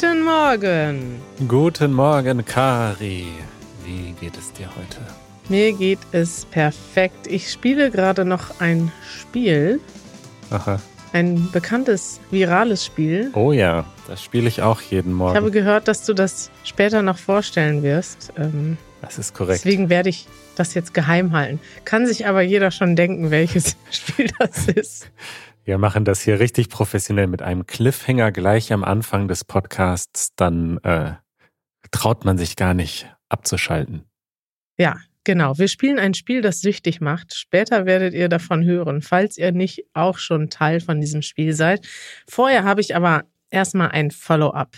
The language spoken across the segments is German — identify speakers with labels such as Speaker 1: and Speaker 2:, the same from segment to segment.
Speaker 1: Guten Morgen.
Speaker 2: Guten Morgen, Kari. Wie geht es dir heute?
Speaker 1: Mir geht es perfekt. Ich spiele gerade noch ein Spiel.
Speaker 2: Aha.
Speaker 1: Ein bekanntes, virales Spiel.
Speaker 2: Oh ja, das spiele ich auch jeden Morgen.
Speaker 1: Ich habe gehört, dass du das später noch vorstellen wirst. Ähm,
Speaker 2: das ist korrekt.
Speaker 1: Deswegen werde ich das jetzt geheim halten. Kann sich aber jeder schon denken, welches Spiel das ist.
Speaker 2: Wir machen das hier richtig professionell mit einem Cliffhanger gleich am Anfang des Podcasts. Dann äh, traut man sich gar nicht abzuschalten.
Speaker 1: Ja, genau. Wir spielen ein Spiel, das süchtig macht. Später werdet ihr davon hören, falls ihr nicht auch schon Teil von diesem Spiel seid. Vorher habe ich aber erstmal ein Follow-up.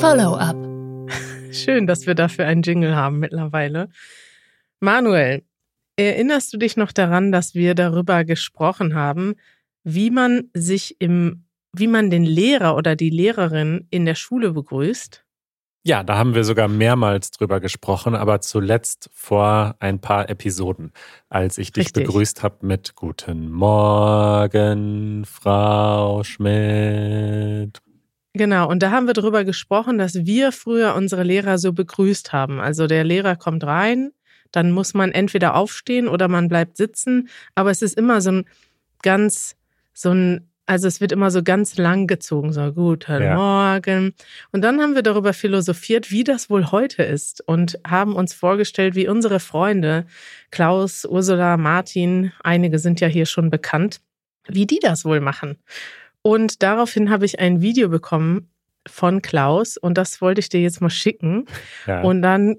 Speaker 3: Follow-up.
Speaker 1: Schön, dass wir dafür einen Jingle haben mittlerweile. Manuel, erinnerst du dich noch daran, dass wir darüber gesprochen haben, wie man sich im, wie man den Lehrer oder die Lehrerin in der Schule begrüßt?
Speaker 2: Ja, da haben wir sogar mehrmals drüber gesprochen, aber zuletzt vor ein paar Episoden, als ich dich Richtig. begrüßt habe mit Guten Morgen, Frau Schmidt.
Speaker 1: Genau, und da haben wir drüber gesprochen, dass wir früher unsere Lehrer so begrüßt haben. Also der Lehrer kommt rein, dann muss man entweder aufstehen oder man bleibt sitzen, aber es ist immer so ein ganz, so ein also es wird immer so ganz lang gezogen, so guten ja. Morgen. Und dann haben wir darüber philosophiert, wie das wohl heute ist und haben uns vorgestellt, wie unsere Freunde Klaus, Ursula, Martin, einige sind ja hier schon bekannt, wie die das wohl machen. Und daraufhin habe ich ein Video bekommen von Klaus und das wollte ich dir jetzt mal schicken. Ja. Und dann,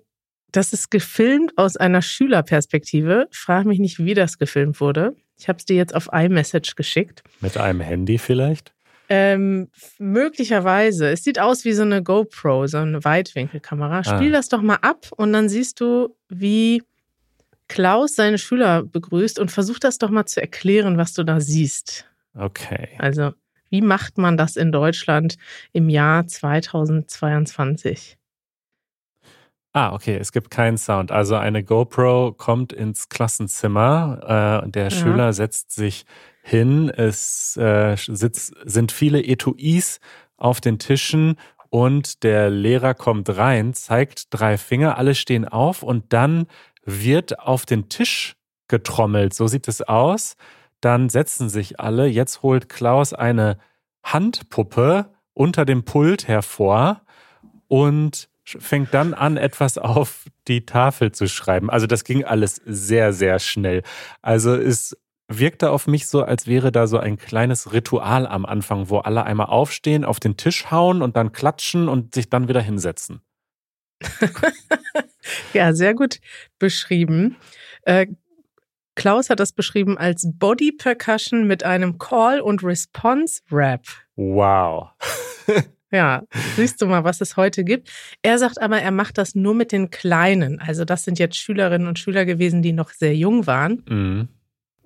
Speaker 1: das ist gefilmt aus einer Schülerperspektive. Frag mich nicht, wie das gefilmt wurde. Ich habe es dir jetzt auf iMessage geschickt.
Speaker 2: Mit einem Handy vielleicht?
Speaker 1: Ähm, möglicherweise. Es sieht aus wie so eine GoPro, so eine Weitwinkelkamera. Spiel ah. das doch mal ab und dann siehst du, wie Klaus seine Schüler begrüßt und versuch das doch mal zu erklären, was du da siehst.
Speaker 2: Okay.
Speaker 1: Also, wie macht man das in Deutschland im Jahr 2022?
Speaker 2: Ah, okay, es gibt keinen Sound. Also eine GoPro kommt ins Klassenzimmer, äh, der ja. Schüler setzt sich hin, es äh, sitzt, sind viele Etuis auf den Tischen und der Lehrer kommt rein, zeigt drei Finger, alle stehen auf und dann wird auf den Tisch getrommelt. So sieht es aus. Dann setzen sich alle. Jetzt holt Klaus eine Handpuppe unter dem Pult hervor und fängt dann an, etwas auf die Tafel zu schreiben. Also das ging alles sehr, sehr schnell. Also es wirkte auf mich so, als wäre da so ein kleines Ritual am Anfang, wo alle einmal aufstehen, auf den Tisch hauen und dann klatschen und sich dann wieder hinsetzen.
Speaker 1: ja, sehr gut beschrieben. Äh, Klaus hat das beschrieben als Body Percussion mit einem Call- und Response-Rap.
Speaker 2: Wow.
Speaker 1: Ja, siehst du mal, was es heute gibt. Er sagt aber, er macht das nur mit den Kleinen. Also das sind jetzt Schülerinnen und Schüler gewesen, die noch sehr jung waren. Mhm.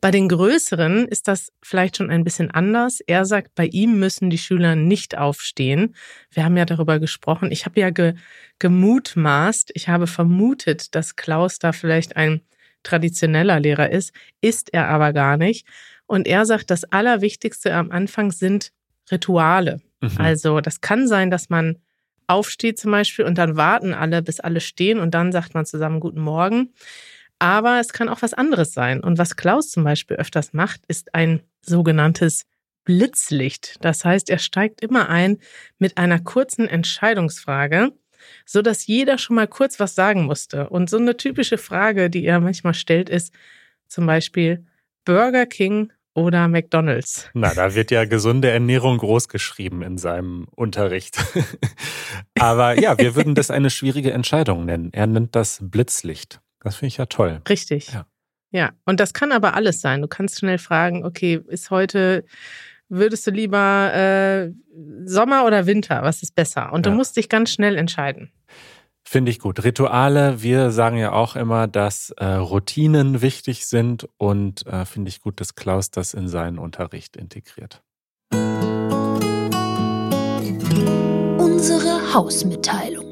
Speaker 1: Bei den Größeren ist das vielleicht schon ein bisschen anders. Er sagt, bei ihm müssen die Schüler nicht aufstehen. Wir haben ja darüber gesprochen. Ich habe ja ge gemutmaßt, ich habe vermutet, dass Klaus da vielleicht ein traditioneller Lehrer ist, ist er aber gar nicht. Und er sagt, das Allerwichtigste am Anfang sind Rituale. Mhm. Also das kann sein, dass man aufsteht zum Beispiel und dann warten alle, bis alle stehen und dann sagt man zusammen Guten Morgen. Aber es kann auch was anderes sein. Und was Klaus zum Beispiel öfters macht, ist ein sogenanntes Blitzlicht. Das heißt, er steigt immer ein mit einer kurzen Entscheidungsfrage, so dass jeder schon mal kurz was sagen musste. Und so eine typische Frage, die er manchmal stellt, ist zum Beispiel Burger King oder McDonald's.
Speaker 2: Na, da wird ja gesunde Ernährung großgeschrieben in seinem Unterricht. Aber ja, wir würden das eine schwierige Entscheidung nennen. Er nennt das Blitzlicht. Das finde ich ja toll.
Speaker 1: Richtig. Ja. ja, und das kann aber alles sein. Du kannst schnell fragen, okay, ist heute, würdest du lieber äh, Sommer oder Winter? Was ist besser? Und du ja. musst dich ganz schnell entscheiden.
Speaker 2: Finde ich gut. Rituale, wir sagen ja auch immer, dass äh, Routinen wichtig sind und äh, finde ich gut, dass Klaus das in seinen Unterricht integriert.
Speaker 3: Unsere Hausmitteilung.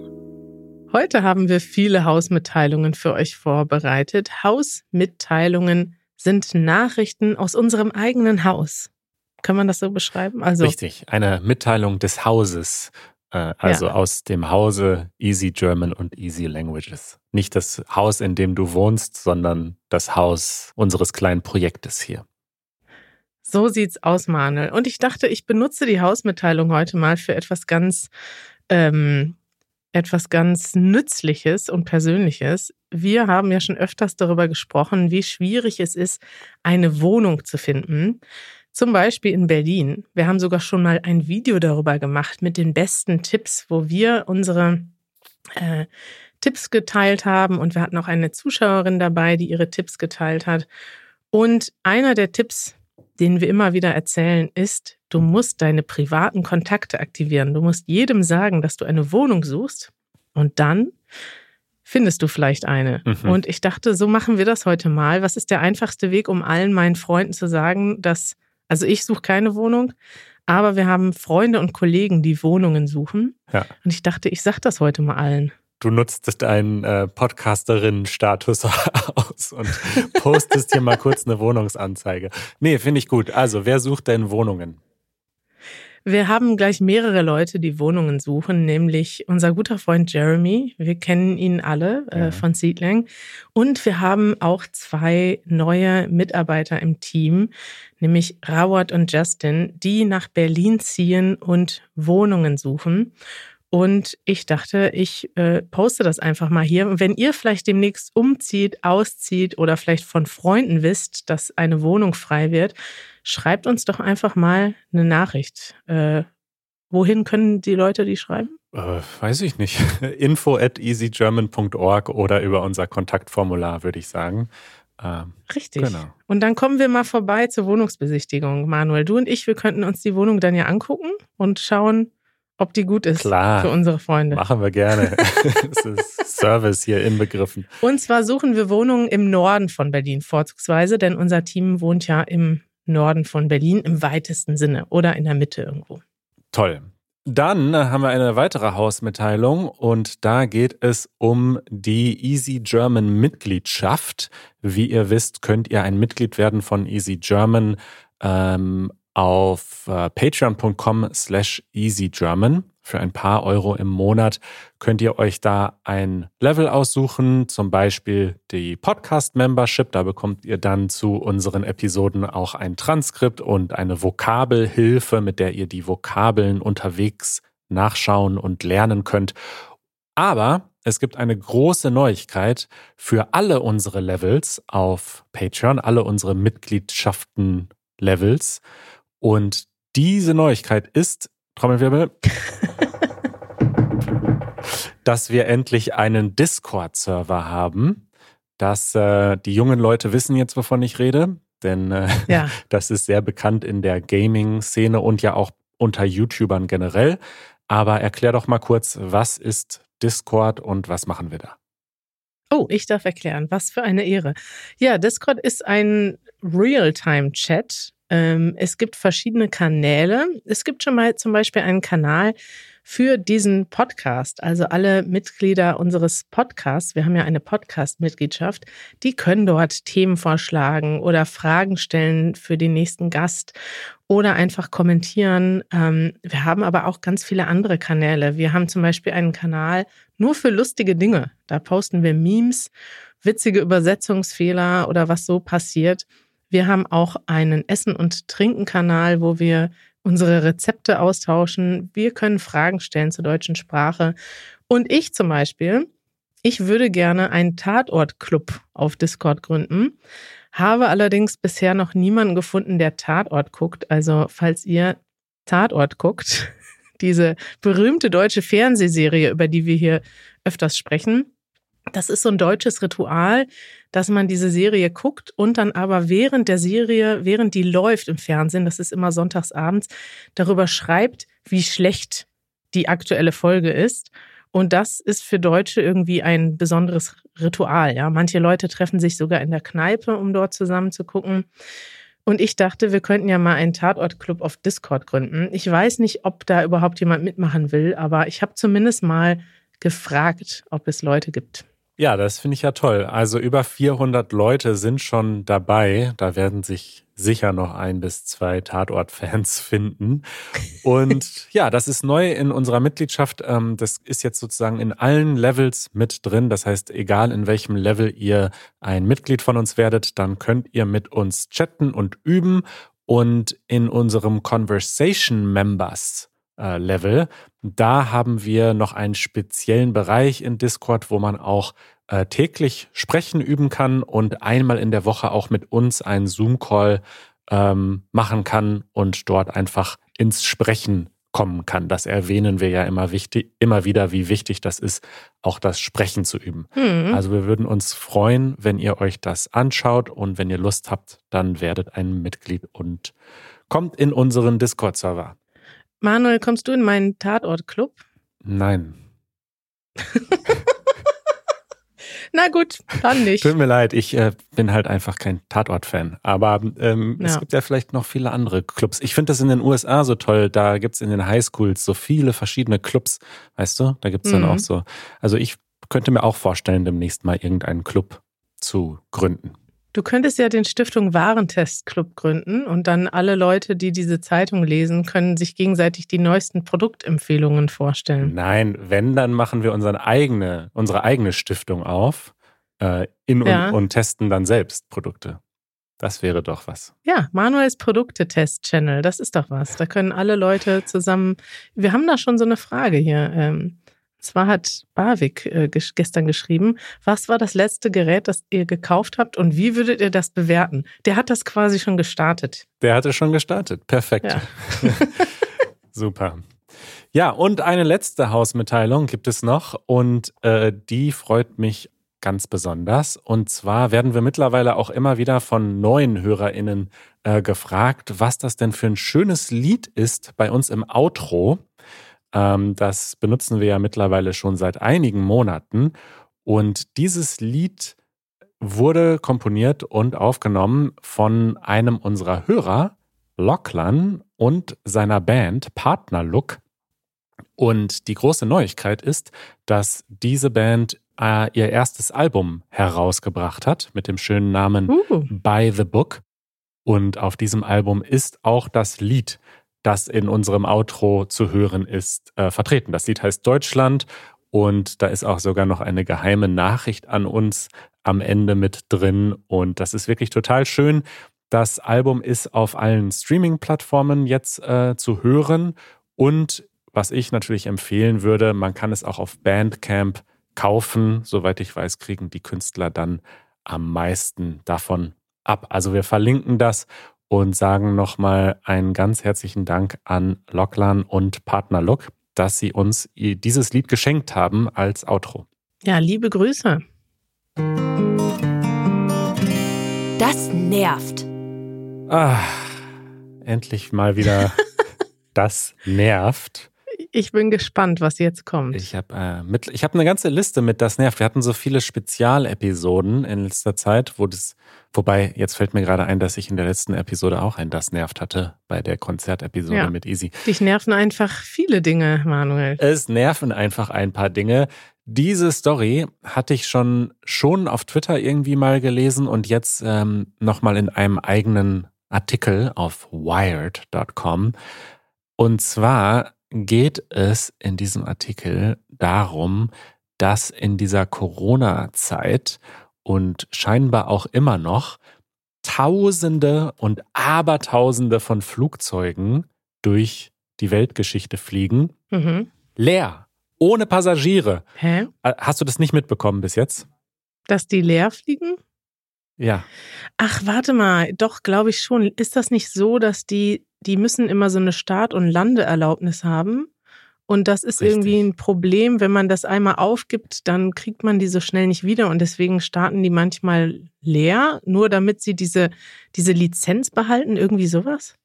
Speaker 1: Heute haben wir viele Hausmitteilungen für euch vorbereitet. Hausmitteilungen sind Nachrichten aus unserem eigenen Haus. Kann man das so beschreiben?
Speaker 2: Also Richtig, eine Mitteilung des Hauses, also ja. aus dem Hause Easy German und Easy Languages. Nicht das Haus, in dem du wohnst, sondern das Haus unseres kleinen Projektes hier.
Speaker 1: So sieht's aus, Manuel. Und ich dachte, ich benutze die Hausmitteilung heute mal für etwas ganz, ähm, etwas ganz Nützliches und Persönliches. Wir haben ja schon öfters darüber gesprochen, wie schwierig es ist, eine Wohnung zu finden. Zum Beispiel in Berlin. Wir haben sogar schon mal ein Video darüber gemacht mit den besten Tipps, wo wir unsere äh, Tipps geteilt haben. Und wir hatten auch eine Zuschauerin dabei, die ihre Tipps geteilt hat. Und einer der Tipps, den wir immer wieder erzählen, ist, du musst deine privaten Kontakte aktivieren. Du musst jedem sagen, dass du eine Wohnung suchst. Und dann findest du vielleicht eine. Mhm. Und ich dachte, so machen wir das heute mal. Was ist der einfachste Weg, um allen meinen Freunden zu sagen, dass also ich suche keine Wohnung, aber wir haben Freunde und Kollegen, die Wohnungen suchen. Ja. Und ich dachte, ich sage das heute mal allen.
Speaker 2: Du nutzt deinen äh, Podcasterinnen-Status aus und postest hier mal kurz eine Wohnungsanzeige. Nee, finde ich gut. Also, wer sucht denn Wohnungen?
Speaker 1: Wir haben gleich mehrere Leute, die Wohnungen suchen, nämlich unser guter Freund Jeremy. Wir kennen ihn alle äh, von Seedling. Und wir haben auch zwei neue Mitarbeiter im Team, nämlich Rawat und Justin, die nach Berlin ziehen und Wohnungen suchen. Und ich dachte, ich äh, poste das einfach mal hier. Und wenn ihr vielleicht demnächst umzieht, auszieht oder vielleicht von Freunden wisst, dass eine Wohnung frei wird, schreibt uns doch einfach mal eine Nachricht. Äh, wohin können die Leute die schreiben?
Speaker 2: Äh, weiß ich nicht. Info at easygerman.org oder über unser Kontaktformular, würde ich sagen.
Speaker 1: Ähm, Richtig. Genau. Und dann kommen wir mal vorbei zur Wohnungsbesichtigung. Manuel, du und ich, wir könnten uns die Wohnung dann ja angucken und schauen, ob die gut ist Klar, für unsere Freunde.
Speaker 2: Machen wir gerne. das ist Service hier inbegriffen.
Speaker 1: Und zwar suchen wir Wohnungen im Norden von Berlin vorzugsweise, denn unser Team wohnt ja im Norden von Berlin im weitesten Sinne oder in der Mitte irgendwo.
Speaker 2: Toll. Dann haben wir eine weitere Hausmitteilung und da geht es um die Easy German Mitgliedschaft. Wie ihr wisst, könnt ihr ein Mitglied werden von Easy German ähm, auf äh, patreon.com slash easygerman. Für ein paar Euro im Monat könnt ihr euch da ein Level aussuchen, zum Beispiel die Podcast-Membership. Da bekommt ihr dann zu unseren Episoden auch ein Transkript und eine Vokabelhilfe, mit der ihr die Vokabeln unterwegs nachschauen und lernen könnt. Aber es gibt eine große Neuigkeit für alle unsere Levels auf Patreon, alle unsere Mitgliedschaften Levels. Und diese Neuigkeit ist, Trommelwirbel, dass wir endlich einen Discord-Server haben. Dass äh, die jungen Leute wissen jetzt, wovon ich rede, denn äh, ja. das ist sehr bekannt in der Gaming-Szene und ja auch unter YouTubern generell. Aber erklär doch mal kurz, was ist Discord und was machen wir da?
Speaker 1: Oh, ich darf erklären. Was für eine Ehre. Ja, Discord ist ein Real-Time-Chat. Ähm, es gibt verschiedene Kanäle. Es gibt schon mal zum Beispiel einen Kanal für diesen Podcast. Also alle Mitglieder unseres Podcasts, wir haben ja eine Podcast-Mitgliedschaft, die können dort Themen vorschlagen oder Fragen stellen für den nächsten Gast oder einfach kommentieren. Ähm, wir haben aber auch ganz viele andere Kanäle. Wir haben zum Beispiel einen Kanal nur für lustige Dinge. Da posten wir Memes, witzige Übersetzungsfehler oder was so passiert. Wir haben auch einen Essen- und Trinken-Kanal, wo wir unsere Rezepte austauschen. Wir können Fragen stellen zur deutschen Sprache. Und ich zum Beispiel, ich würde gerne einen Tatort-Club auf Discord gründen, habe allerdings bisher noch niemanden gefunden, der Tatort guckt. Also falls ihr Tatort guckt, diese berühmte deutsche Fernsehserie, über die wir hier öfters sprechen, das ist so ein deutsches Ritual, dass man diese Serie guckt und dann aber während der Serie, während die läuft im Fernsehen, das ist immer sonntags abends, darüber schreibt, wie schlecht die aktuelle Folge ist. Und das ist für Deutsche irgendwie ein besonderes Ritual. Ja, manche Leute treffen sich sogar in der Kneipe, um dort zusammen zu gucken. Und ich dachte, wir könnten ja mal einen Tatortclub auf Discord gründen. Ich weiß nicht, ob da überhaupt jemand mitmachen will, aber ich habe zumindest mal gefragt, ob es Leute gibt.
Speaker 2: Ja, das finde ich ja toll. Also über 400 Leute sind schon dabei. Da werden sich sicher noch ein bis zwei Tatort-Fans finden. Und ja, das ist neu in unserer Mitgliedschaft. Ähm, das ist jetzt sozusagen in allen Levels mit drin. Das heißt, egal in welchem Level ihr ein Mitglied von uns werdet, dann könnt ihr mit uns chatten und üben. Und in unserem Conversation Members Level. Da haben wir noch einen speziellen Bereich in Discord, wo man auch äh, täglich sprechen üben kann und einmal in der Woche auch mit uns einen Zoom-Call ähm, machen kann und dort einfach ins Sprechen kommen kann. Das erwähnen wir ja immer wichtig, immer wieder, wie wichtig das ist, auch das Sprechen zu üben. Mhm. Also wir würden uns freuen, wenn ihr euch das anschaut und wenn ihr Lust habt, dann werdet ein Mitglied und kommt in unseren Discord-Server.
Speaker 1: Manuel, kommst du in meinen Tatort-Club?
Speaker 2: Nein.
Speaker 1: Na gut, dann nicht.
Speaker 2: Tut mir leid, ich äh, bin halt einfach kein Tatort-Fan. Aber ähm, ja. es gibt ja vielleicht noch viele andere Clubs. Ich finde das in den USA so toll. Da gibt es in den Highschools so viele verschiedene Clubs. Weißt du? Da gibt es mhm. dann auch so. Also ich könnte mir auch vorstellen, demnächst mal irgendeinen Club zu gründen.
Speaker 1: Du könntest ja den Stiftung Warentest Club gründen und dann alle Leute, die diese Zeitung lesen, können sich gegenseitig die neuesten Produktempfehlungen vorstellen.
Speaker 2: Nein, wenn, dann machen wir unsere eigene, unsere eigene Stiftung auf äh, in ja. und, und testen dann selbst Produkte. Das wäre doch was.
Speaker 1: Ja, Manuels Produkte-Test-Channel, das ist doch was. Da können alle Leute zusammen. Wir haben da schon so eine Frage hier. Ähm, zwar hat Barwig äh, gestern geschrieben, was war das letzte Gerät, das ihr gekauft habt und wie würdet ihr das bewerten? Der hat das quasi schon gestartet.
Speaker 2: Der hatte schon gestartet. Perfekt. Ja. Super. Ja, und eine letzte Hausmitteilung gibt es noch und äh, die freut mich ganz besonders. Und zwar werden wir mittlerweile auch immer wieder von neuen HörerInnen äh, gefragt, was das denn für ein schönes Lied ist bei uns im Outro. Ähm, das benutzen wir ja mittlerweile schon seit einigen Monaten. Und dieses Lied wurde komponiert und aufgenommen von einem unserer Hörer, Locklan, und seiner Band Partner Look. Und die große Neuigkeit ist, dass diese Band äh, ihr erstes Album herausgebracht hat mit dem schönen Namen uh. By the Book. Und auf diesem Album ist auch das Lied das in unserem Outro zu hören ist, äh, vertreten. Das Lied heißt Deutschland und da ist auch sogar noch eine geheime Nachricht an uns am Ende mit drin. Und das ist wirklich total schön. Das Album ist auf allen Streaming-Plattformen jetzt äh, zu hören. Und was ich natürlich empfehlen würde, man kann es auch auf Bandcamp kaufen. Soweit ich weiß, kriegen die Künstler dann am meisten davon ab. Also wir verlinken das und sagen nochmal einen ganz herzlichen Dank an Locklan und Partner Look, dass sie uns dieses Lied geschenkt haben als Outro.
Speaker 1: Ja, liebe Grüße.
Speaker 3: Das nervt.
Speaker 2: Ah, endlich mal wieder das nervt.
Speaker 1: Ich bin gespannt, was jetzt kommt.
Speaker 2: Ich habe äh, ich hab eine ganze Liste mit Das nervt. Wir hatten so viele Spezialepisoden in letzter Zeit, wo das Wobei, jetzt fällt mir gerade ein, dass ich in der letzten Episode auch ein Das nervt hatte, bei der Konzertepisode ja. mit Easy.
Speaker 1: Dich nerven einfach viele Dinge, Manuel.
Speaker 2: Es nerven einfach ein paar Dinge. Diese Story hatte ich schon, schon auf Twitter irgendwie mal gelesen und jetzt ähm, nochmal in einem eigenen Artikel auf wired.com. Und zwar geht es in diesem Artikel darum, dass in dieser Corona-Zeit und scheinbar auch immer noch Tausende und Abertausende von Flugzeugen durch die Weltgeschichte fliegen. Mhm. Leer, ohne Passagiere.
Speaker 1: Hä?
Speaker 2: Äh, hast du das nicht mitbekommen bis jetzt?
Speaker 1: Dass die leer fliegen?
Speaker 2: Ja.
Speaker 1: Ach, warte mal, doch, glaube ich schon. Ist das nicht so, dass die, die müssen immer so eine Start- und Landeerlaubnis haben? Und das ist Richtig. irgendwie ein Problem, wenn man das einmal aufgibt, dann kriegt man die so schnell nicht wieder. Und deswegen starten die manchmal leer, nur damit sie diese, diese Lizenz behalten, irgendwie sowas?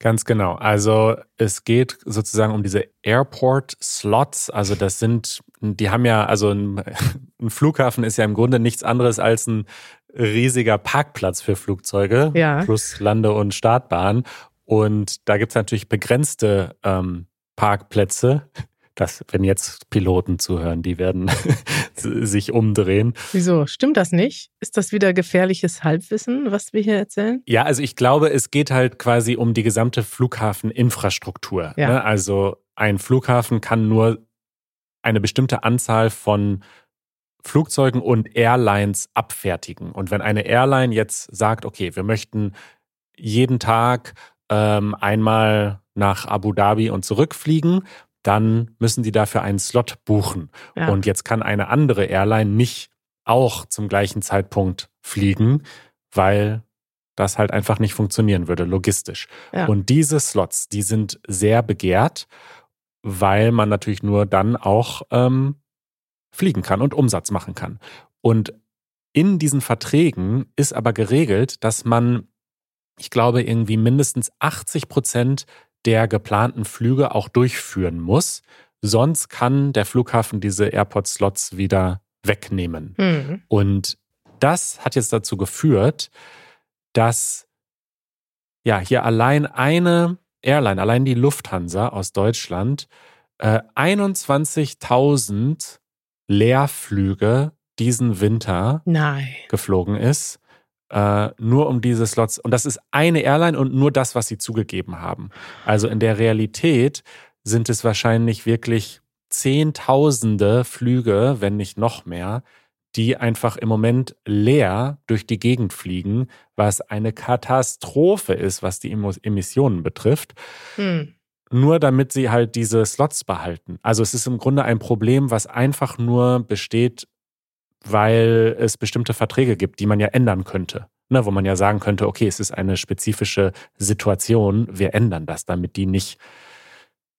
Speaker 2: Ganz genau. Also es geht sozusagen um diese Airport-Slots. Also das sind, die haben ja, also ein, ein, Flughafen ist ja im Grunde nichts anderes als ein riesiger Parkplatz für Flugzeuge
Speaker 1: ja.
Speaker 2: plus Lande- und Startbahn. Und da gibt es natürlich begrenzte ähm, Parkplätze, dass wenn jetzt Piloten zuhören, die werden sich umdrehen.
Speaker 1: Wieso? Stimmt das nicht? Ist das wieder gefährliches Halbwissen, was wir hier erzählen?
Speaker 2: Ja, also ich glaube, es geht halt quasi um die gesamte Flughafeninfrastruktur. Ja. Ne? Also ein Flughafen kann nur eine bestimmte Anzahl von Flugzeugen und Airlines abfertigen. Und wenn eine Airline jetzt sagt, okay, wir möchten jeden Tag ähm, einmal nach Abu Dhabi und zurückfliegen, dann müssen die dafür einen Slot buchen. Ja. Und jetzt kann eine andere Airline nicht auch zum gleichen Zeitpunkt fliegen, weil das halt einfach nicht funktionieren würde, logistisch. Ja. Und diese Slots, die sind sehr begehrt, weil man natürlich nur dann auch ähm, fliegen kann und Umsatz machen kann. Und in diesen Verträgen ist aber geregelt, dass man, ich glaube, irgendwie mindestens 80 Prozent der geplanten Flüge auch durchführen muss. Sonst kann der Flughafen diese Airport-Slots wieder wegnehmen. Mhm. Und das hat jetzt dazu geführt, dass ja hier allein eine Airline, allein die Lufthansa aus Deutschland, äh, 21.000 Leerflüge diesen Winter
Speaker 1: Nein.
Speaker 2: geflogen ist äh, nur um diese Slots. Und das ist eine Airline und nur das, was sie zugegeben haben. Also in der Realität sind es wahrscheinlich wirklich Zehntausende Flüge, wenn nicht noch mehr, die einfach im Moment leer durch die Gegend fliegen, was eine Katastrophe ist, was die Emissionen betrifft. Hm. Nur damit sie halt diese Slots behalten. Also es ist im Grunde ein Problem, was einfach nur besteht weil es bestimmte Verträge gibt, die man ja ändern könnte. Ne, wo man ja sagen könnte, okay, es ist eine spezifische Situation, wir ändern das, damit die nicht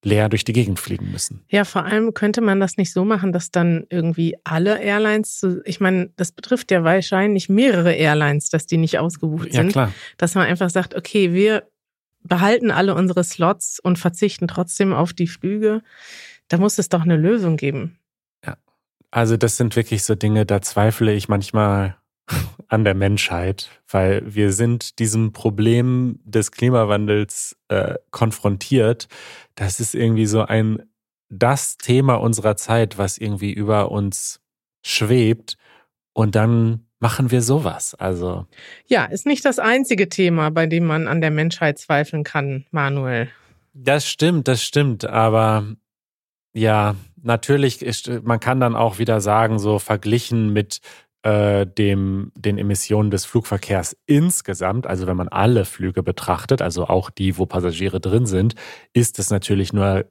Speaker 2: leer durch die Gegend fliegen müssen.
Speaker 1: Ja, vor allem könnte man das nicht so machen, dass dann irgendwie alle Airlines, ich meine, das betrifft ja wahrscheinlich mehrere Airlines, dass die nicht ausgebucht sind. Ja, klar. Dass man einfach sagt, okay, wir behalten alle unsere Slots und verzichten trotzdem auf die Flüge. Da muss es doch eine Lösung geben.
Speaker 2: Also das sind wirklich so Dinge, da zweifle ich manchmal an der Menschheit, weil wir sind diesem Problem des Klimawandels äh, konfrontiert. Das ist irgendwie so ein das Thema unserer Zeit, was irgendwie über uns schwebt. Und dann machen wir sowas. Also
Speaker 1: ja, ist nicht das einzige Thema, bei dem man an der Menschheit zweifeln kann, Manuel.
Speaker 2: Das stimmt, das stimmt. Aber ja, natürlich ist, man kann dann auch wieder sagen, so verglichen mit äh, dem, den Emissionen des Flugverkehrs insgesamt, also wenn man alle Flüge betrachtet, also auch die, wo Passagiere drin sind, ist es natürlich nur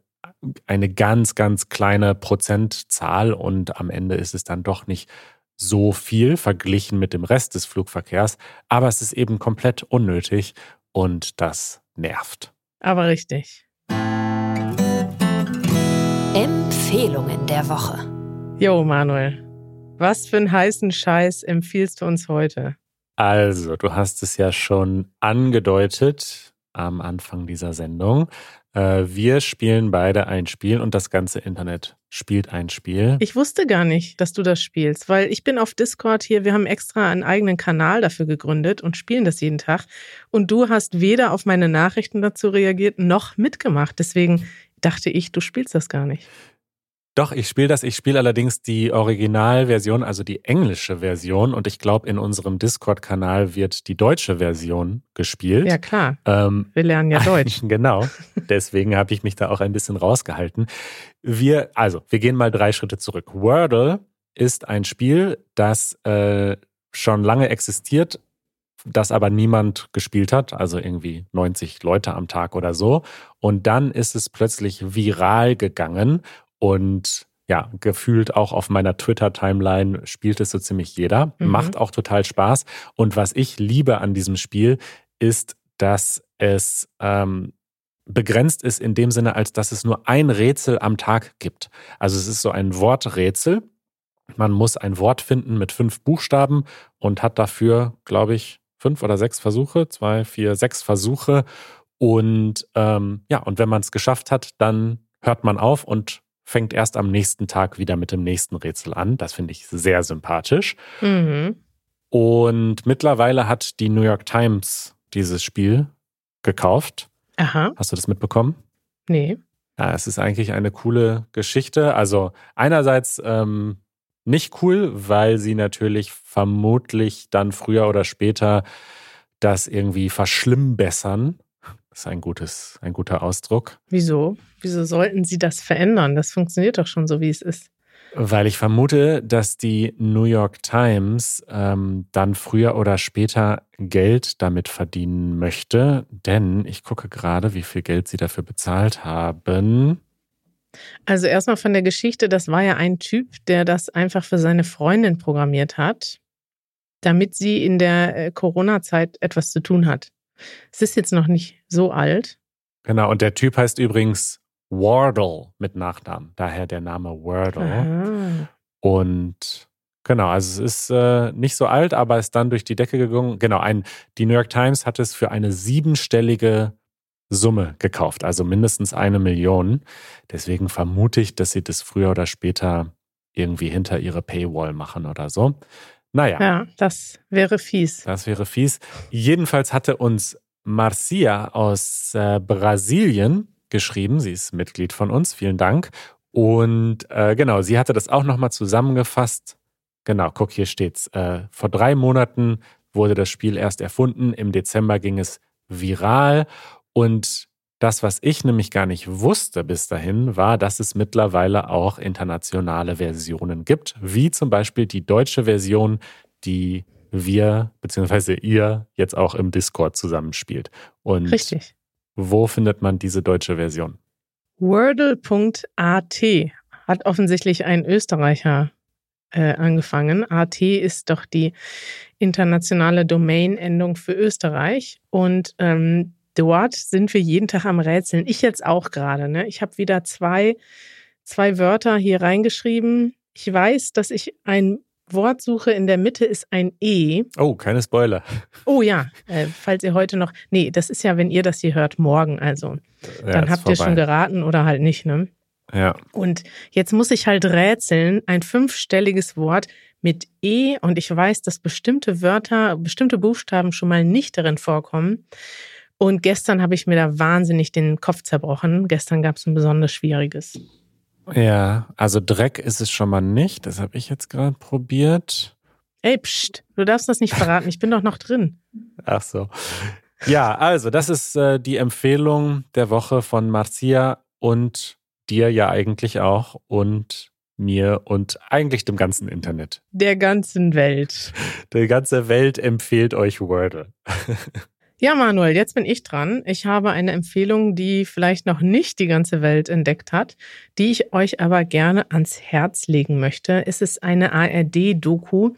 Speaker 2: eine ganz, ganz kleine Prozentzahl und am Ende ist es dann doch nicht so viel verglichen mit dem Rest des Flugverkehrs, aber es ist eben komplett unnötig und das nervt.
Speaker 1: Aber richtig.
Speaker 3: Empfehlungen der Woche.
Speaker 1: Jo, Manuel, was für einen heißen Scheiß empfiehlst du uns heute?
Speaker 2: Also, du hast es ja schon angedeutet am Anfang dieser Sendung. Äh, wir spielen beide ein Spiel und das ganze Internet spielt ein Spiel.
Speaker 1: Ich wusste gar nicht, dass du das spielst, weil ich bin auf Discord hier, wir haben extra einen eigenen Kanal dafür gegründet und spielen das jeden Tag. Und du hast weder auf meine Nachrichten dazu reagiert noch mitgemacht. Deswegen dachte ich, du spielst das gar nicht.
Speaker 2: Doch, ich spiele das. Ich spiele allerdings die Originalversion, also die englische Version. Und ich glaube, in unserem Discord-Kanal wird die deutsche Version gespielt.
Speaker 1: Ja, klar. Ähm, Wir lernen ja Deutsch.
Speaker 2: genau. Deswegen habe ich mich da auch ein bisschen rausgehalten. Wir, also, wir gehen mal drei Schritte zurück. Wordle ist ein Spiel, das äh, schon lange existiert, das aber niemand gespielt hat, also irgendwie 90 Leute am Tag oder so. Und dann ist es plötzlich viral gegangen und ja, gefühlt auch auf meiner Twitter-Timeline spielt es so ziemlich jeder. Mhm. Macht auch total Spaß. Und was ich liebe an diesem Spiel ist, dass es ähm, begrenzt ist in dem Sinne, als dass es nur ein Rätsel am Tag gibt. Also es ist so ein Worträtsel. Man muss ein Wort finden mit fünf Buchstaben und hat dafür, glaube ich, fünf oder sechs Versuche, zwei, vier, sechs Versuche. Und ähm, ja, und wenn man es geschafft hat, dann hört man auf und fängt erst am nächsten Tag wieder mit dem nächsten Rätsel an. Das finde ich sehr sympathisch. Mhm. Und mittlerweile hat die New York Times dieses Spiel gekauft.
Speaker 1: Aha.
Speaker 2: Hast du das mitbekommen?
Speaker 1: Nee.
Speaker 2: Ja, es ist eigentlich eine coole Geschichte. Also einerseits ähm, nicht cool, weil sie natürlich vermutlich dann früher oder später das irgendwie verschlimmbessern. Das ist ein, gutes, ein guter Ausdruck.
Speaker 1: Wieso? Wieso sollten sie das verändern? Das funktioniert doch schon so, wie es ist.
Speaker 2: Weil ich vermute, dass die New York Times ähm, dann früher oder später Geld damit verdienen möchte. Denn ich gucke gerade, wie viel Geld sie dafür bezahlt haben.
Speaker 1: Also erstmal von der Geschichte, das war ja ein Typ, der das einfach für seine Freundin programmiert hat, damit sie in der äh, Corona-Zeit etwas zu tun hat. Es ist jetzt noch nicht so alt.
Speaker 2: Genau, und der Typ heißt übrigens Wardle mit Nachnamen, daher der Name Wordle. Aha. Und genau, also es ist äh, nicht so alt, aber ist dann durch die Decke gegangen. Genau, ein, die New York Times hat es für eine siebenstellige Summe gekauft, also mindestens eine Million. Deswegen vermute ich, dass sie das früher oder später irgendwie hinter ihre Paywall machen oder so. Naja.
Speaker 1: Ja, das wäre fies.
Speaker 2: Das wäre fies. Jedenfalls hatte uns Marcia aus äh, Brasilien geschrieben. Sie ist Mitglied von uns. Vielen Dank. Und äh, genau, sie hatte das auch nochmal zusammengefasst. Genau, guck, hier steht's. Äh, vor drei Monaten wurde das Spiel erst erfunden. Im Dezember ging es viral. Und das, was ich nämlich gar nicht wusste bis dahin, war, dass es mittlerweile auch internationale Versionen gibt, wie zum Beispiel die deutsche Version, die wir bzw. ihr jetzt auch im Discord zusammenspielt. Und
Speaker 1: Richtig.
Speaker 2: Wo findet man diese deutsche Version?
Speaker 1: Wordle.at hat offensichtlich ein Österreicher äh, angefangen. AT ist doch die internationale Domain-Endung für Österreich. Und ähm, dort sind wir jeden Tag am Rätseln. Ich jetzt auch gerade. Ne? Ich habe wieder zwei, zwei Wörter hier reingeschrieben. Ich weiß, dass ich ein Wortsuche in der Mitte ist ein E.
Speaker 2: Oh, keine Spoiler.
Speaker 1: Oh ja, äh, falls ihr heute noch. Nee, das ist ja, wenn ihr das hier hört, morgen. Also, ja, dann habt ihr schon geraten oder halt nicht, ne?
Speaker 2: Ja.
Speaker 1: Und jetzt muss ich halt rätseln, ein fünfstelliges Wort mit E und ich weiß, dass bestimmte Wörter, bestimmte Buchstaben schon mal nicht darin vorkommen. Und gestern habe ich mir da wahnsinnig den Kopf zerbrochen. Gestern gab es ein besonders schwieriges.
Speaker 2: Ja, also Dreck ist es schon mal nicht. Das habe ich jetzt gerade probiert.
Speaker 1: Ey, pst, du darfst das nicht verraten. Ich bin doch noch drin.
Speaker 2: Ach so. Ja, also das ist äh, die Empfehlung der Woche von Marcia und dir ja eigentlich auch und mir und eigentlich dem ganzen Internet.
Speaker 1: Der ganzen Welt.
Speaker 2: Die ganze Welt empfiehlt euch Wordle.
Speaker 1: Ja, Manuel, jetzt bin ich dran. Ich habe eine Empfehlung, die vielleicht noch nicht die ganze Welt entdeckt hat, die ich euch aber gerne ans Herz legen möchte. Es ist eine ARD-Doku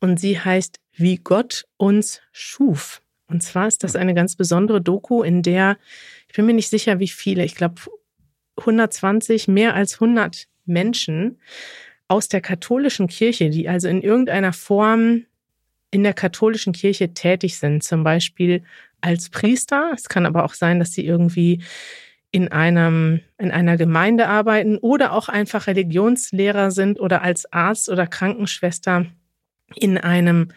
Speaker 1: und sie heißt Wie Gott uns schuf. Und zwar ist das eine ganz besondere Doku, in der, ich bin mir nicht sicher, wie viele, ich glaube 120, mehr als 100 Menschen aus der katholischen Kirche, die also in irgendeiner Form in der katholischen Kirche tätig sind, zum Beispiel als Priester. Es kann aber auch sein, dass sie irgendwie in einem, in einer Gemeinde arbeiten oder auch einfach Religionslehrer sind oder als Arzt oder Krankenschwester in einem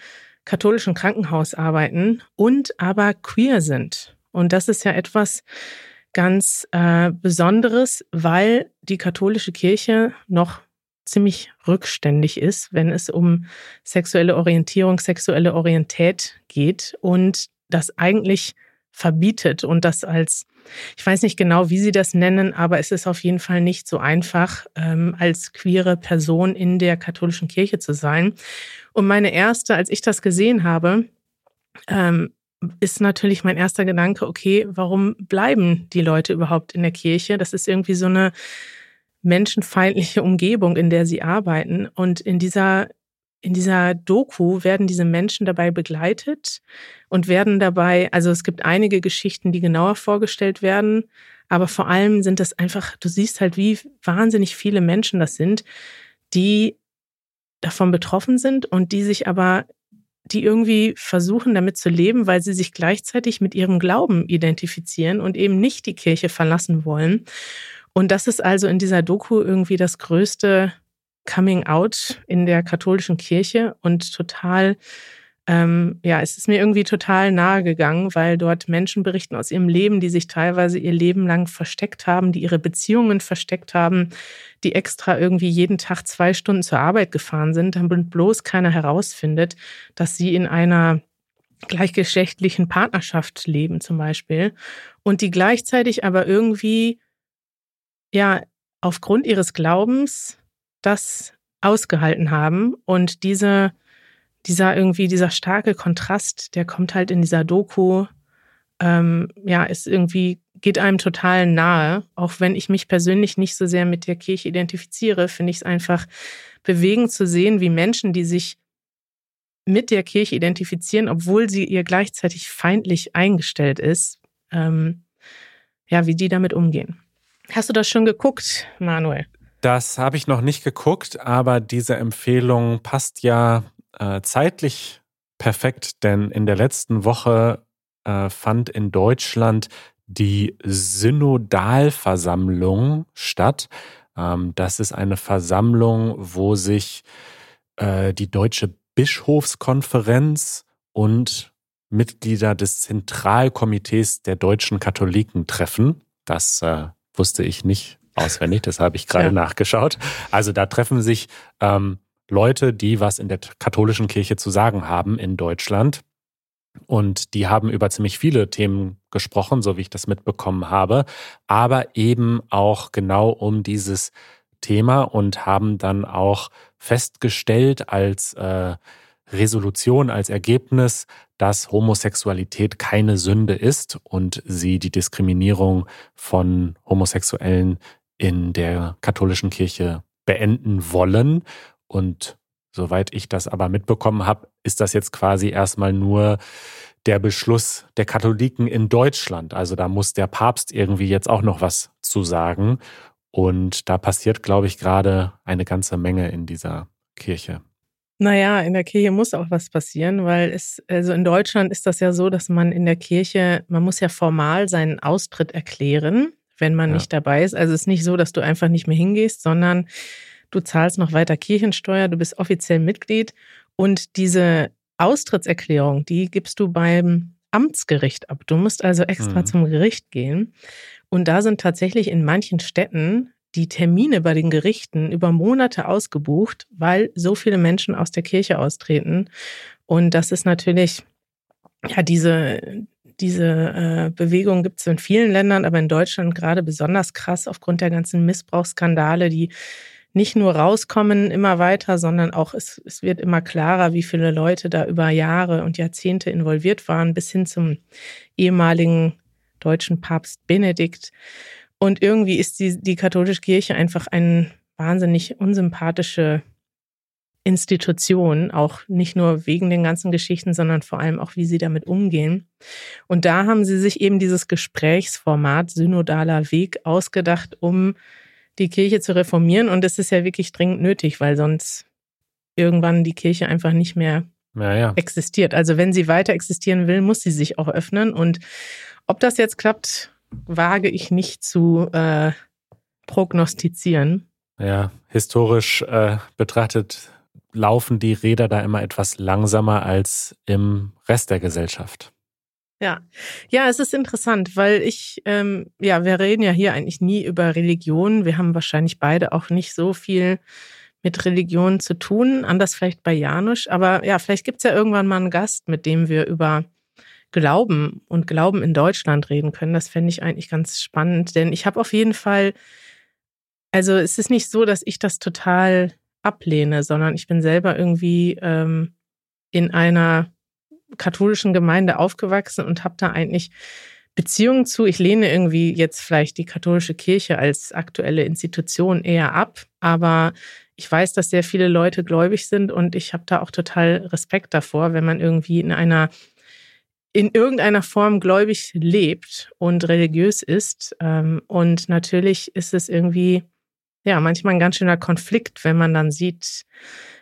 Speaker 1: katholischen Krankenhaus arbeiten und aber queer sind. Und das ist ja etwas ganz äh, Besonderes, weil die katholische Kirche noch ziemlich rückständig ist, wenn es um sexuelle Orientierung, sexuelle Orientät geht und das eigentlich verbietet und das als, ich weiß nicht genau, wie Sie das nennen, aber es ist auf jeden Fall nicht so einfach, ähm, als queere Person in der katholischen Kirche zu sein. Und meine erste, als ich das gesehen habe, ähm, ist natürlich mein erster Gedanke, okay, warum bleiben die Leute überhaupt in der Kirche? Das ist irgendwie so eine menschenfeindliche Umgebung, in der sie arbeiten. Und in dieser, in dieser Doku werden diese Menschen dabei begleitet und werden dabei, also es gibt einige Geschichten, die genauer vorgestellt werden, aber vor allem sind das einfach, du siehst halt, wie wahnsinnig viele Menschen das sind, die davon betroffen sind und die sich aber die irgendwie versuchen, damit zu leben, weil sie sich gleichzeitig mit ihrem Glauben identifizieren und eben nicht die Kirche verlassen wollen. Und das ist also in dieser Doku irgendwie das größte Coming Out in der katholischen Kirche und total ähm, ja, es ist mir irgendwie total nahe gegangen, weil dort Menschen berichten aus ihrem Leben, die sich teilweise ihr Leben lang versteckt haben, die ihre Beziehungen versteckt haben, die extra irgendwie jeden Tag zwei Stunden zur Arbeit gefahren sind, damit bloß keiner herausfindet, dass sie in einer gleichgeschlechtlichen Partnerschaft leben zum Beispiel und die gleichzeitig aber irgendwie ja aufgrund ihres Glaubens das ausgehalten haben und diese dieser irgendwie, dieser starke Kontrast, der kommt halt in dieser Doku, ähm, ja, ist irgendwie, geht einem total nahe. Auch wenn ich mich persönlich nicht so sehr mit der Kirche identifiziere, finde ich es einfach bewegend zu sehen, wie Menschen, die sich mit der Kirche identifizieren, obwohl sie ihr gleichzeitig feindlich eingestellt ist, ähm, ja, wie die damit umgehen. Hast du das schon geguckt, Manuel?
Speaker 2: Das habe ich noch nicht geguckt, aber diese Empfehlung passt ja äh, zeitlich perfekt, denn in der letzten Woche äh, fand in Deutschland die Synodalversammlung statt. Ähm, das ist eine Versammlung, wo sich äh, die Deutsche Bischofskonferenz und Mitglieder des Zentralkomitees der deutschen Katholiken treffen. Das äh, wusste ich nicht auswendig, das habe ich gerade ja. nachgeschaut. Also da treffen sich ähm, Leute, die was in der katholischen Kirche zu sagen haben in Deutschland. Und die haben über ziemlich viele Themen gesprochen, so wie ich das mitbekommen habe, aber eben auch genau um dieses Thema und haben dann auch festgestellt als äh, Resolution, als Ergebnis, dass Homosexualität keine Sünde ist und sie die Diskriminierung von Homosexuellen in der katholischen Kirche beenden wollen und soweit ich das aber mitbekommen habe, ist das jetzt quasi erstmal nur der Beschluss der Katholiken in Deutschland. Also da muss der Papst irgendwie jetzt auch noch was zu sagen. Und da passiert, glaube ich, gerade eine ganze Menge in dieser Kirche.
Speaker 1: Naja, in der Kirche muss auch was passieren, weil es, also in Deutschland ist das ja so, dass man in der Kirche, man muss ja formal seinen Austritt erklären, wenn man ja. nicht dabei ist. Also es ist nicht so, dass du einfach nicht mehr hingehst, sondern du zahlst noch weiter Kirchensteuer, du bist offiziell Mitglied und diese Austrittserklärung, die gibst du beim Amtsgericht ab. Du musst also extra mhm. zum Gericht gehen. Und da sind tatsächlich in manchen Städten die Termine bei den Gerichten über Monate ausgebucht, weil so viele Menschen aus der Kirche austreten. Und das ist natürlich, ja, diese, diese äh, Bewegung gibt es in vielen Ländern, aber in Deutschland gerade besonders krass aufgrund der ganzen Missbrauchsskandale, die nicht nur rauskommen immer weiter, sondern auch es, es wird immer klarer, wie viele Leute da über Jahre und Jahrzehnte involviert waren, bis hin zum ehemaligen deutschen Papst Benedikt. Und irgendwie ist die, die katholische Kirche einfach eine wahnsinnig unsympathische Institution, auch nicht nur wegen den ganzen Geschichten, sondern vor allem auch, wie sie damit umgehen. Und da haben sie sich eben dieses Gesprächsformat Synodaler Weg ausgedacht, um die Kirche zu reformieren. Und es ist ja wirklich dringend nötig, weil sonst irgendwann die Kirche einfach nicht mehr ja, ja. existiert. Also wenn sie weiter existieren will, muss sie sich auch öffnen. Und ob das jetzt klappt, wage ich nicht zu äh, prognostizieren.
Speaker 2: Ja, historisch äh, betrachtet laufen die Räder da immer etwas langsamer als im Rest der Gesellschaft.
Speaker 1: Ja, ja, es ist interessant, weil ich, ähm, ja, wir reden ja hier eigentlich nie über Religion. Wir haben wahrscheinlich beide auch nicht so viel mit Religion zu tun, anders vielleicht bei Janusz. Aber ja, vielleicht gibt es ja irgendwann mal einen Gast, mit dem wir über Glauben und Glauben in Deutschland reden können. Das fände ich eigentlich ganz spannend, denn ich habe auf jeden Fall, also es ist nicht so, dass ich das total ablehne, sondern ich bin selber irgendwie ähm, in einer katholischen Gemeinde aufgewachsen und habe da eigentlich Beziehungen zu. Ich lehne irgendwie jetzt vielleicht die katholische Kirche als aktuelle Institution eher ab, aber ich weiß, dass sehr viele Leute gläubig sind und ich habe da auch total Respekt davor, wenn man irgendwie in einer in irgendeiner Form gläubig lebt und religiös ist. Ähm, und natürlich ist es irgendwie, ja, manchmal ein ganz schöner Konflikt, wenn man dann sieht,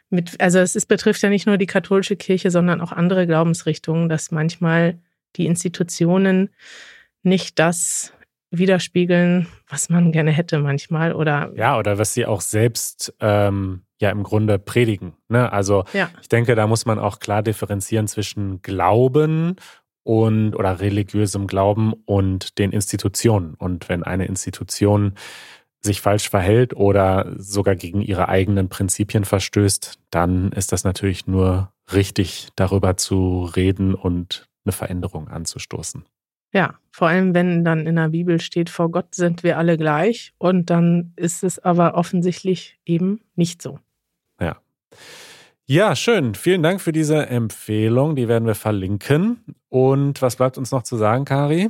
Speaker 1: mit, also es ist, betrifft ja nicht nur die katholische Kirche, sondern auch andere Glaubensrichtungen, dass manchmal die Institutionen nicht das widerspiegeln, was man gerne hätte manchmal oder
Speaker 2: ja oder was sie auch selbst ähm, ja im Grunde predigen. Ne? Also
Speaker 1: Ja.
Speaker 2: ich denke, da muss man auch klar differenzieren zwischen Glauben und oder religiösem Glauben und den Institutionen. Und wenn eine Institution sich falsch verhält oder sogar gegen ihre eigenen Prinzipien verstößt, dann ist das natürlich nur richtig, darüber zu reden und eine Veränderung anzustoßen.
Speaker 1: Ja, vor allem wenn dann in der Bibel steht, vor Gott sind wir alle gleich und dann ist es aber offensichtlich eben nicht so.
Speaker 2: Ja, schön. Vielen Dank für diese Empfehlung. Die werden wir verlinken. Und was bleibt uns noch zu sagen, Kari?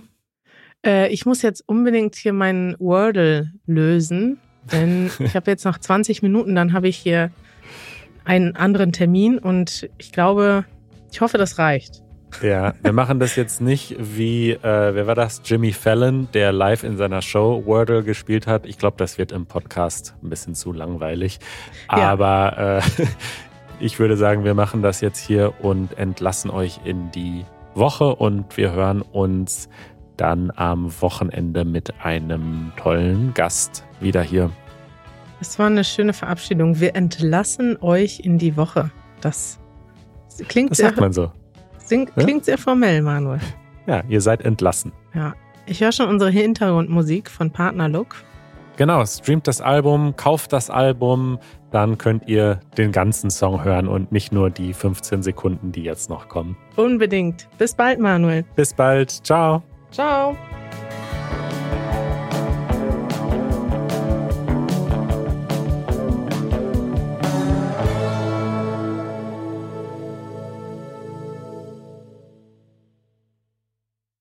Speaker 1: Äh, ich muss jetzt unbedingt hier meinen Wordle lösen, denn ich habe jetzt noch 20 Minuten, dann habe ich hier einen anderen Termin und ich glaube, ich hoffe, das reicht.
Speaker 2: Ja, wir machen das jetzt nicht wie, äh, wer war das? Jimmy Fallon, der live in seiner Show Wordle gespielt hat. Ich glaube, das wird im Podcast ein bisschen zu langweilig.
Speaker 1: Ja.
Speaker 2: Aber äh, ich würde sagen, wir machen das jetzt hier und entlassen euch in die Woche und wir hören uns dann am Wochenende mit einem tollen Gast wieder hier.
Speaker 1: Es war eine schöne Verabschiedung. Wir entlassen euch in die Woche. Das klingt,
Speaker 2: Das
Speaker 1: sehr,
Speaker 2: sagt man so.
Speaker 1: sing-
Speaker 2: Ja?
Speaker 1: klingt sehr formell, Manuel.
Speaker 2: Ja, ihr seid entlassen.
Speaker 1: Ja. Ich höre schon unsere Hintergrundmusik von Partner Look.
Speaker 2: Genau, streamt das Album, kauft das Album, dann könnt ihr den ganzen Song hören und nicht nur die 15 Sekunden, die jetzt noch kommen.
Speaker 1: Unbedingt. Bis bald, Manuel.
Speaker 2: Bis bald, ciao.
Speaker 1: Ciao.